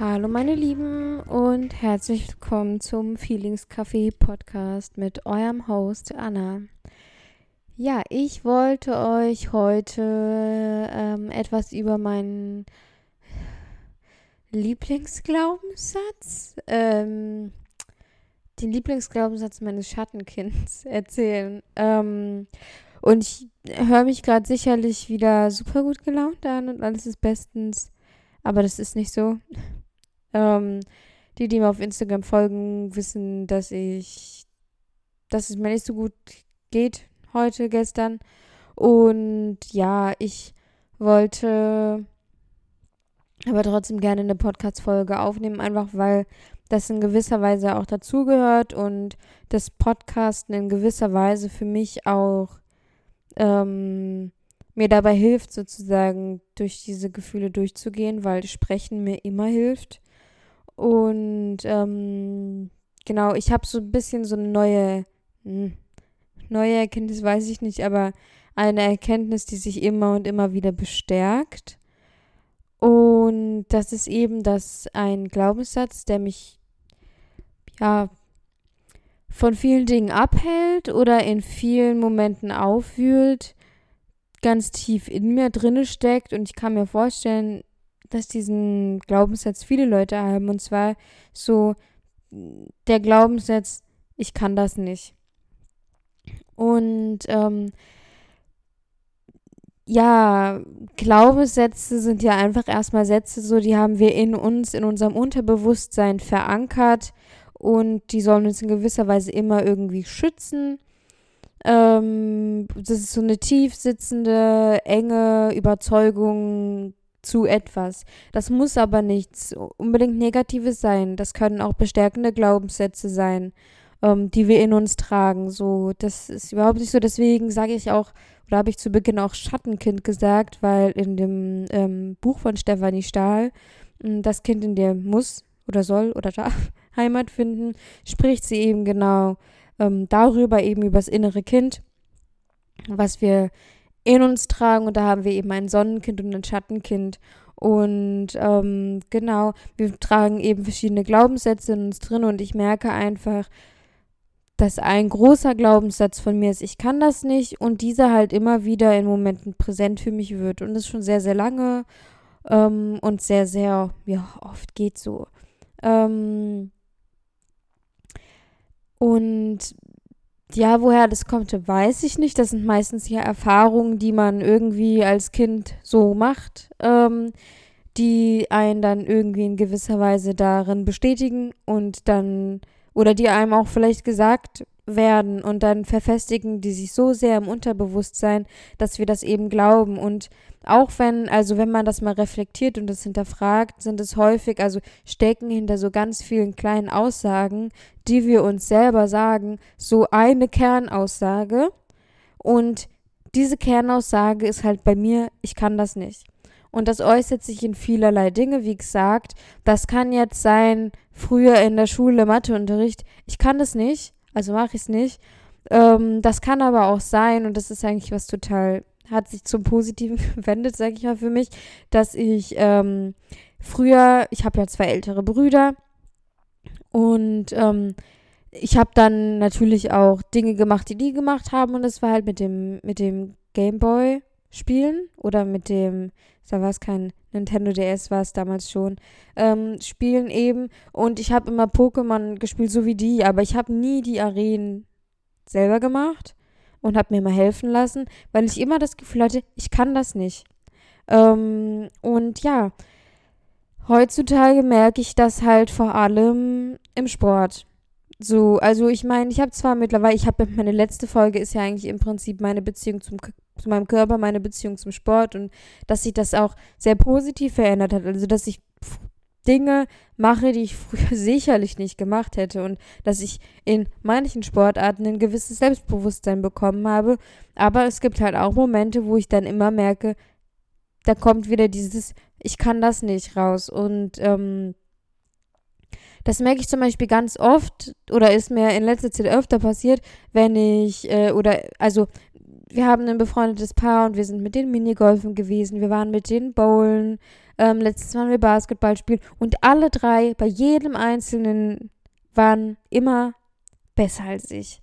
Hallo meine Lieben und herzlich willkommen zum Feelings Café Podcast mit eurem Host Anna. Ja, ich wollte euch heute ähm, etwas über meinen Lieblingsglaubenssatz, ähm, den Lieblingsglaubenssatz meines Schattenkinds erzählen. Ähm, und ich höre mich gerade sicherlich wieder super gut gelaunt an und alles ist bestens. Aber das ist nicht so. Ähm, die, die mir auf Instagram folgen, wissen, dass ich, dass es mir nicht so gut geht heute, gestern. Und ja, ich wollte aber trotzdem gerne eine Podcast-Folge aufnehmen, einfach weil das in gewisser Weise auch dazugehört und das Podcasten in gewisser Weise für mich auch ähm, mir dabei hilft, sozusagen durch diese Gefühle durchzugehen, weil Sprechen mir immer hilft. Und ähm, genau, ich habe so ein bisschen so eine neue, mh, hm, neue Erkenntnis, weiß ich nicht, aber eine Erkenntnis, die sich immer und immer wieder bestärkt. Und das ist eben das ein Glaubenssatz, der mich ja von vielen Dingen abhält oder in vielen Momenten aufwühlt, ganz tief in mir drinne steckt und ich kann mir vorstellen, dass diesen Glaubenssatz viele Leute haben und zwar so der Glaubenssatz, ich kann das nicht. Und ähm, ja, Glaubenssätze sind ja einfach erstmal Sätze, so die haben wir in uns, in unserem Unterbewusstsein verankert und die sollen uns in gewisser Weise immer irgendwie schützen. Ähm, das ist so eine tief sitzende, enge Überzeugung zu etwas. Das muss aber nichts unbedingt Negatives sein. Das können auch bestärkende Glaubenssätze sein, ähm, die wir in uns tragen. So, das ist überhaupt nicht so. Deswegen sage ich auch, oder habe ich zu Beginn auch Schattenkind gesagt, weil in dem ähm, Buch von Stefanie Stahl, hm, das Kind in dir muss oder soll oder darf Heimat finden, spricht sie eben genau ähm, darüber, eben über das innere Kind, was wir in uns tragen. Und da haben wir eben ein Sonnenkind und ein Schattenkind. Und ähm, genau, wir tragen eben verschiedene Glaubenssätze in uns drin und ich merke einfach, dass ein großer Glaubenssatz von mir ist, ich kann das nicht und dieser halt immer wieder in Momenten präsent für mich wird und das schon sehr, sehr lange ähm, und sehr, sehr, ja, oft geht so. Ähm, und ja, woher das kommt, weiß ich nicht. Das sind meistens ja Erfahrungen, die man irgendwie als Kind so macht, ähm, die einen dann irgendwie in gewisser Weise darin bestätigen und dann, oder die einem auch vielleicht gesagt werden und dann verfestigen die sich so sehr im Unterbewusstsein, dass wir das eben glauben. Und auch wenn, also wenn man das mal reflektiert und das hinterfragt, sind es häufig, also stecken hinter so ganz vielen kleinen Aussagen, die wir uns selber sagen, so eine Kernaussage. Und diese Kernaussage ist halt bei mir, ich kann das nicht. Und das äußert sich in vielerlei Dinge, wie gesagt. Das kann jetzt sein, früher in der Schule Matheunterricht, ich kann das nicht also mache ich es nicht. Ähm, das kann aber auch sein, und das ist eigentlich was total, hat sich zum Positiven gewendet, sage ich mal für mich, dass ich ähm, früher, ich habe ja zwei ältere Brüder und ähm, ich habe dann natürlich auch Dinge gemacht, die die gemacht haben und das war halt mit dem, mit dem Gameboy spielen oder mit dem, da war es kein Nintendo DS, war es damals schon, ähm, spielen eben. Und ich habe immer Pokémon gespielt, so wie die, aber ich habe nie die Arenen selber gemacht und habe mir mal helfen lassen, weil ich immer das Gefühl hatte, ich kann das nicht. Ähm, und ja, heutzutage merke ich das halt vor allem im Sport. So, also ich meine, ich habe zwar mittlerweile, ich habe meine letzte Folge ist ja eigentlich im Prinzip meine Beziehung zum zu meinem Körper, meine Beziehung zum Sport und dass sich das auch sehr positiv verändert hat. Also, dass ich Dinge mache, die ich früher sicherlich nicht gemacht hätte und dass ich in manchen Sportarten ein gewisses Selbstbewusstsein bekommen habe. Aber es gibt halt auch Momente, wo ich dann immer merke, da kommt wieder dieses, ich kann das nicht raus. Und ähm, das merke ich zum Beispiel ganz oft oder ist mir in letzter Zeit öfter passiert, wenn ich, äh, oder also wir haben ein befreundetes Paar und wir sind mit den Minigolfen gewesen, wir waren mit den Bowlen, ähm, letztes Mal wir Basketball spielen und alle drei, bei jedem Einzelnen, waren immer besser als ich.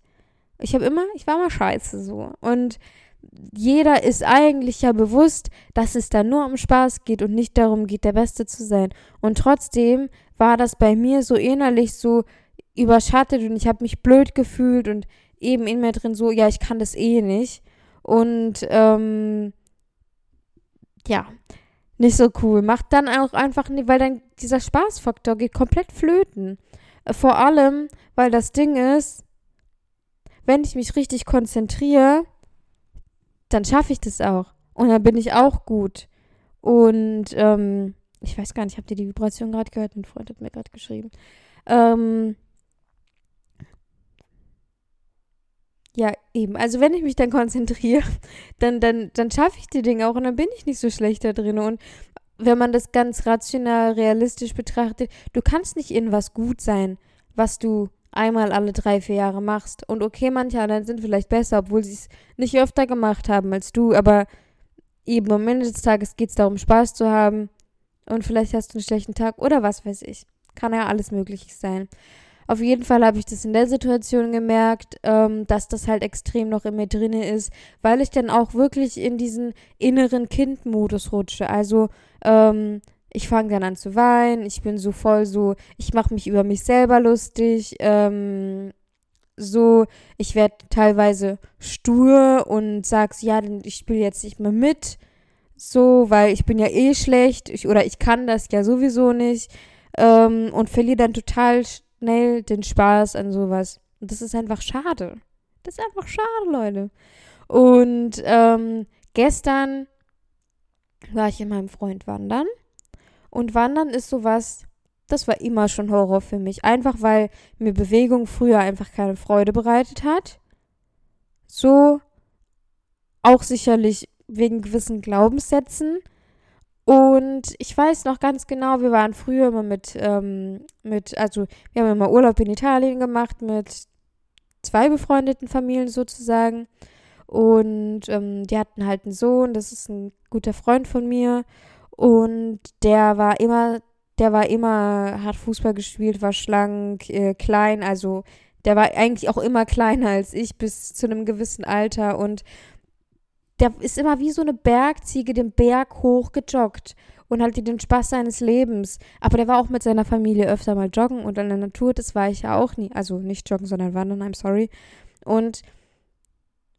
Ich habe immer, ich war mal scheiße so. Und jeder ist eigentlich ja bewusst, dass es da nur um Spaß geht und nicht darum geht, der Beste zu sein. Und trotzdem war das bei mir so innerlich so überschattet und ich habe mich blöd gefühlt und eben in mir drin so, ja, ich kann das eh nicht. Und ähm, ja, nicht so cool. Macht dann auch einfach, weil dann dieser Spaßfaktor geht komplett flöten. Äh, vor allem, weil das Ding ist, wenn ich mich richtig konzentriere, dann schaffe ich das auch. Und dann bin ich auch gut. Und ähm, ich weiß gar nicht, habt ihr die Vibration gerade gehört? Ein Freund hat mir gerade geschrieben. Ähm, ja, eben. Also wenn ich mich dann konzentriere, dann, dann, dann schaffe ich die Dinge auch und dann bin ich nicht so schlecht da drin. Und wenn man das ganz rational, realistisch betrachtet, du kannst nicht in was gut sein, was du einmal alle drei, vier Jahre machst. Und okay, manche anderen sind vielleicht besser, obwohl sie es nicht öfter gemacht haben als du, aber eben am Ende des Tages geht es darum, Spaß zu haben. Und vielleicht hast du einen schlechten Tag oder was weiß ich. Kann ja alles möglich sein. Auf jeden Fall habe ich das in der Situation gemerkt, ähm, dass das halt extrem noch in mir drinne ist, weil ich dann auch wirklich in diesen inneren Kindmodus rutsche. Also ähm, ich fange dann an zu weinen, ich bin so voll so, ich mache mich über mich selber lustig, ähm, so, ich werde teilweise stur und sag's, ja, ich spiele jetzt nicht mehr mit, so, weil ich bin ja eh schlecht ich, oder ich kann das ja sowieso nicht ähm, und verliere dann total schnell den Spaß an sowas. Und das ist einfach schade. Das ist einfach schade, Leute. Und ähm, gestern war ich mit meinem Freund wandern und Wandern ist sowas, das war immer schon Horror für mich. Einfach weil mir Bewegung früher einfach keine Freude bereitet hat. So auch sicherlich wegen gewissen Glaubenssätzen. Und ich weiß noch ganz genau, wir waren früher immer mit, ähm, mit, also wir haben immer Urlaub in Italien gemacht mit zwei befreundeten Familien sozusagen. Und ähm, die hatten halt einen Sohn, das ist ein guter Freund von mir. Und der war immer, der war immer, hat Fußball gespielt, war schlank, äh, klein, also der war eigentlich auch immer kleiner als ich bis zu einem gewissen Alter und der ist immer wie so eine Bergziege den Berg hoch gejoggt und hatte den Spaß seines Lebens. Aber der war auch mit seiner Familie öfter mal joggen und in der Natur, das war ich ja auch nie. Also nicht joggen, sondern wandern, I'm sorry. Und,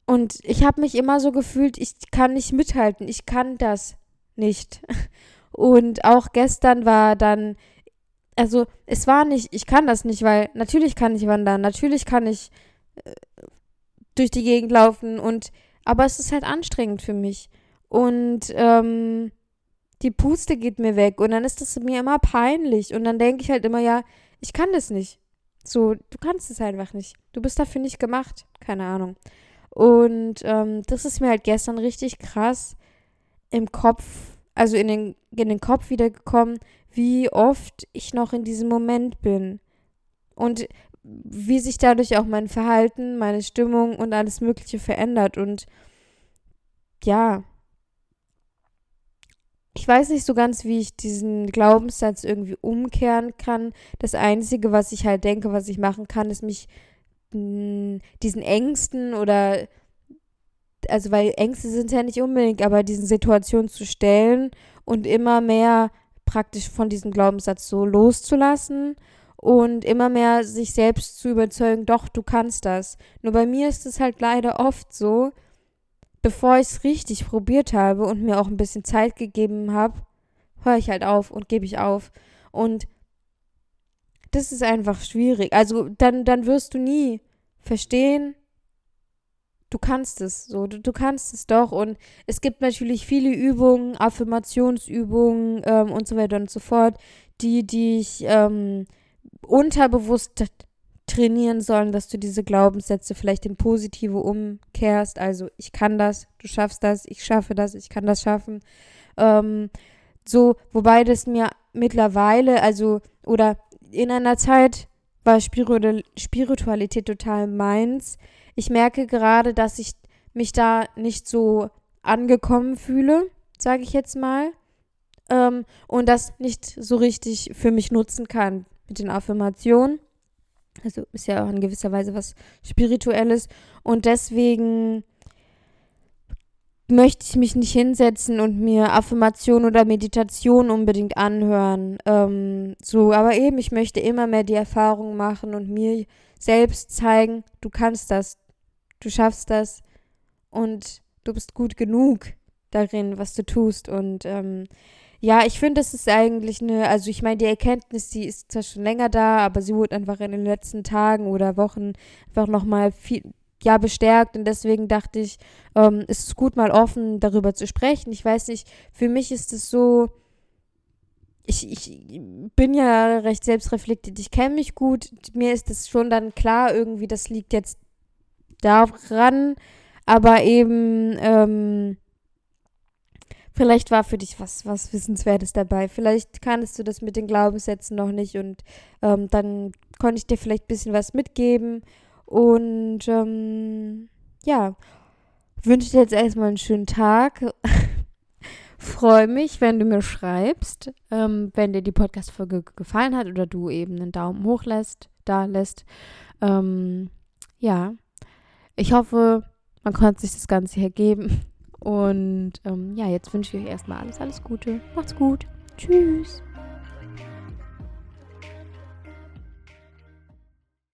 und ich habe mich immer so gefühlt, ich kann nicht mithalten, ich kann das nicht. Und auch gestern war dann, also es war nicht, ich kann das nicht, weil natürlich kann ich wandern, natürlich kann ich äh, durch die Gegend laufen und, aber es ist halt anstrengend für mich. Und ähm, die Puste geht mir weg und dann ist das mir immer peinlich und dann denke ich halt immer, ja, ich kann das nicht. So, du kannst es einfach nicht. Du bist dafür nicht gemacht. Keine Ahnung. Und ähm, das ist mir halt gestern richtig krass im Kopf also in den, in den Kopf wiedergekommen, wie oft ich noch in diesem Moment bin. Und wie sich dadurch auch mein Verhalten, meine Stimmung und alles Mögliche verändert. Und ja, ich weiß nicht so ganz, wie ich diesen Glaubenssatz irgendwie umkehren kann. Das Einzige, was ich halt denke, was ich machen kann, ist mich diesen Ängsten oder also weil Ängste sind ja nicht unbedingt, aber diesen Situationen zu stellen und immer mehr praktisch von diesem Glaubenssatz so loszulassen und immer mehr sich selbst zu überzeugen, doch, du kannst das. Nur bei mir ist es halt leider oft so, bevor ich es richtig probiert habe und mir auch ein bisschen Zeit gegeben habe, höre ich halt auf und gebe ich auf. Und das ist einfach schwierig. Also dann, dann wirst du nie verstehen, du kannst es, so, du, du kannst es doch. Und es gibt natürlich viele Übungen, Affirmationsübungen ähm, und so weiter und so fort, die dich ähm, unterbewusst trainieren sollen, dass du diese Glaubenssätze vielleicht in positive umkehrst. Also ich kann das, du schaffst das, ich schaffe das, ich kann das schaffen. Ähm, so, wobei das mir mittlerweile, also, oder in einer Zeit war Spiritualität total meins ich merke gerade, dass ich mich da nicht so angekommen fühle, sage ich jetzt mal. Ähm, und das nicht so richtig für mich nutzen kann mit den Affirmationen. Also ist ja auch in gewisser Weise was Spirituelles. Und deswegen möchte ich mich nicht hinsetzen und mir Affirmation oder Meditation unbedingt anhören. Ähm, so, aber eben, ich möchte immer mehr die Erfahrung machen und mir selbst zeigen, du kannst das, du schaffst das und du bist gut genug darin, was du tust. Und ähm, ja, ich finde, das ist eigentlich eine, also ich meine, die Erkenntnis, die ist zwar schon länger da, aber sie wurde einfach in den letzten Tagen oder Wochen einfach nochmal viel, ja, bestärkt. Und deswegen dachte ich, ähm, ist es gut, mal offen darüber zu sprechen. Ich weiß nicht, für mich ist es so, ich, ich bin ja recht selbstreflektiert, ich kenne mich gut. Mir ist es schon dann klar, irgendwie, das liegt jetzt daran, aber eben, ähm, Vielleicht war für dich was, was Wissenswertes dabei. Vielleicht kannst du das mit den Glaubenssätzen noch nicht und ähm, dann konnte ich dir vielleicht ein bisschen was mitgeben. Und ähm, ja, wünsche dir jetzt erstmal einen schönen Tag. Freue mich, wenn du mir schreibst, ähm, wenn dir die Podcast-Folge gefallen hat oder du eben einen Daumen hoch lässt, da lässt. Ähm, ja, ich hoffe, man konnte sich das Ganze hier geben. Und ähm, ja, jetzt wünsche ich euch erstmal alles, alles Gute. Macht's gut. Tschüss.